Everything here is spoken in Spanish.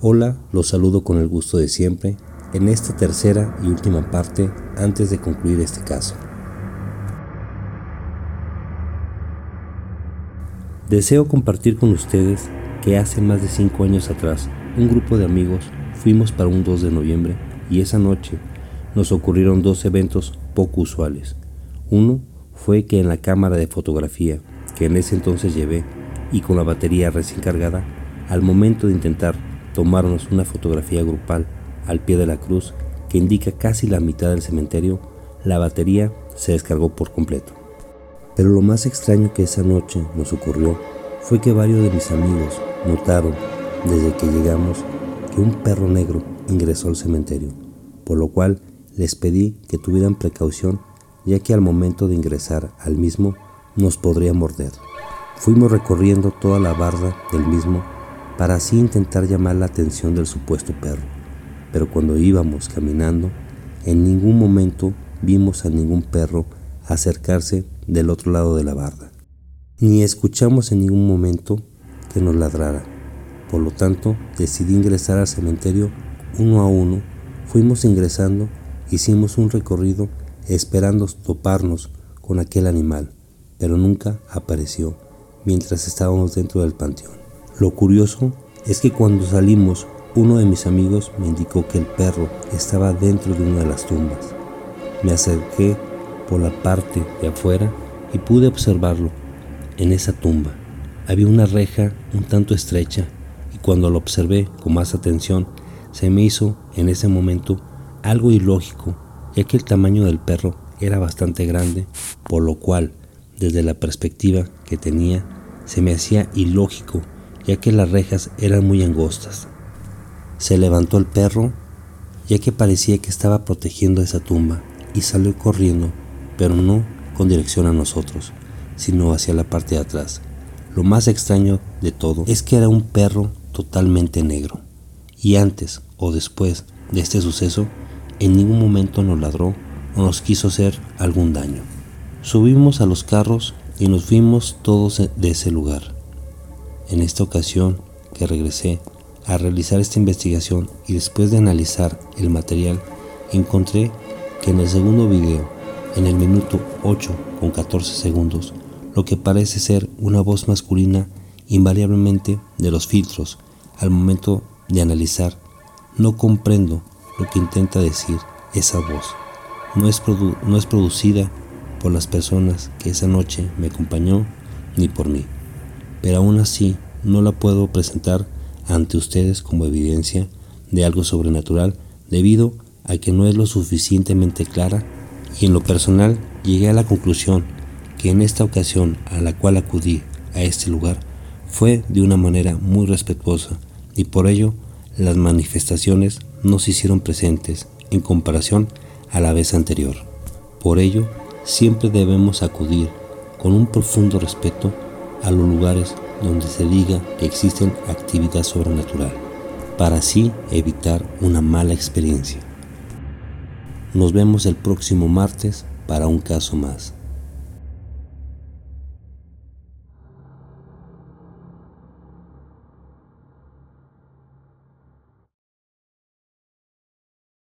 Hola, los saludo con el gusto de siempre en esta tercera y última parte antes de concluir este caso. Deseo compartir con ustedes que hace más de cinco años atrás un grupo de amigos fuimos para un 2 de noviembre y esa noche nos ocurrieron dos eventos poco usuales. Uno fue que en la cámara de fotografía que en ese entonces llevé y con la batería recién cargada, al momento de intentar tomarnos una fotografía grupal al pie de la cruz que indica casi la mitad del cementerio, la batería se descargó por completo. Pero lo más extraño que esa noche nos ocurrió fue que varios de mis amigos notaron desde que llegamos que un perro negro ingresó al cementerio, por lo cual les pedí que tuvieran precaución ya que al momento de ingresar al mismo nos podría morder. Fuimos recorriendo toda la barda del mismo para así intentar llamar la atención del supuesto perro. Pero cuando íbamos caminando, en ningún momento vimos a ningún perro acercarse del otro lado de la barda, ni escuchamos en ningún momento que nos ladrara. Por lo tanto, decidí ingresar al cementerio uno a uno. Fuimos ingresando, hicimos un recorrido esperando toparnos con aquel animal, pero nunca apareció mientras estábamos dentro del panteón. Lo curioso es que cuando salimos, uno de mis amigos me indicó que el perro estaba dentro de una de las tumbas. Me acerqué por la parte de afuera y pude observarlo. En esa tumba había una reja un tanto estrecha y cuando lo observé con más atención se me hizo en ese momento algo ilógico ya que el tamaño del perro era bastante grande, por lo cual desde la perspectiva que tenía se me hacía ilógico ya que las rejas eran muy angostas. Se levantó el perro, ya que parecía que estaba protegiendo esa tumba, y salió corriendo, pero no con dirección a nosotros, sino hacia la parte de atrás. Lo más extraño de todo es que era un perro totalmente negro, y antes o después de este suceso, en ningún momento nos ladró o nos quiso hacer algún daño. Subimos a los carros y nos fuimos todos de ese lugar. En esta ocasión que regresé a realizar esta investigación y después de analizar el material, encontré que en el segundo video, en el minuto 8 con 14 segundos, lo que parece ser una voz masculina invariablemente de los filtros al momento de analizar, no comprendo lo que intenta decir esa voz. No es, no es producida por las personas que esa noche me acompañó ni por mí pero aún así no la puedo presentar ante ustedes como evidencia de algo sobrenatural debido a que no es lo suficientemente clara y en lo personal llegué a la conclusión que en esta ocasión a la cual acudí a este lugar fue de una manera muy respetuosa y por ello las manifestaciones no se hicieron presentes en comparación a la vez anterior. Por ello, siempre debemos acudir con un profundo respeto a los lugares donde se diga que existen actividad sobrenatural, para así evitar una mala experiencia. Nos vemos el próximo martes para un caso más.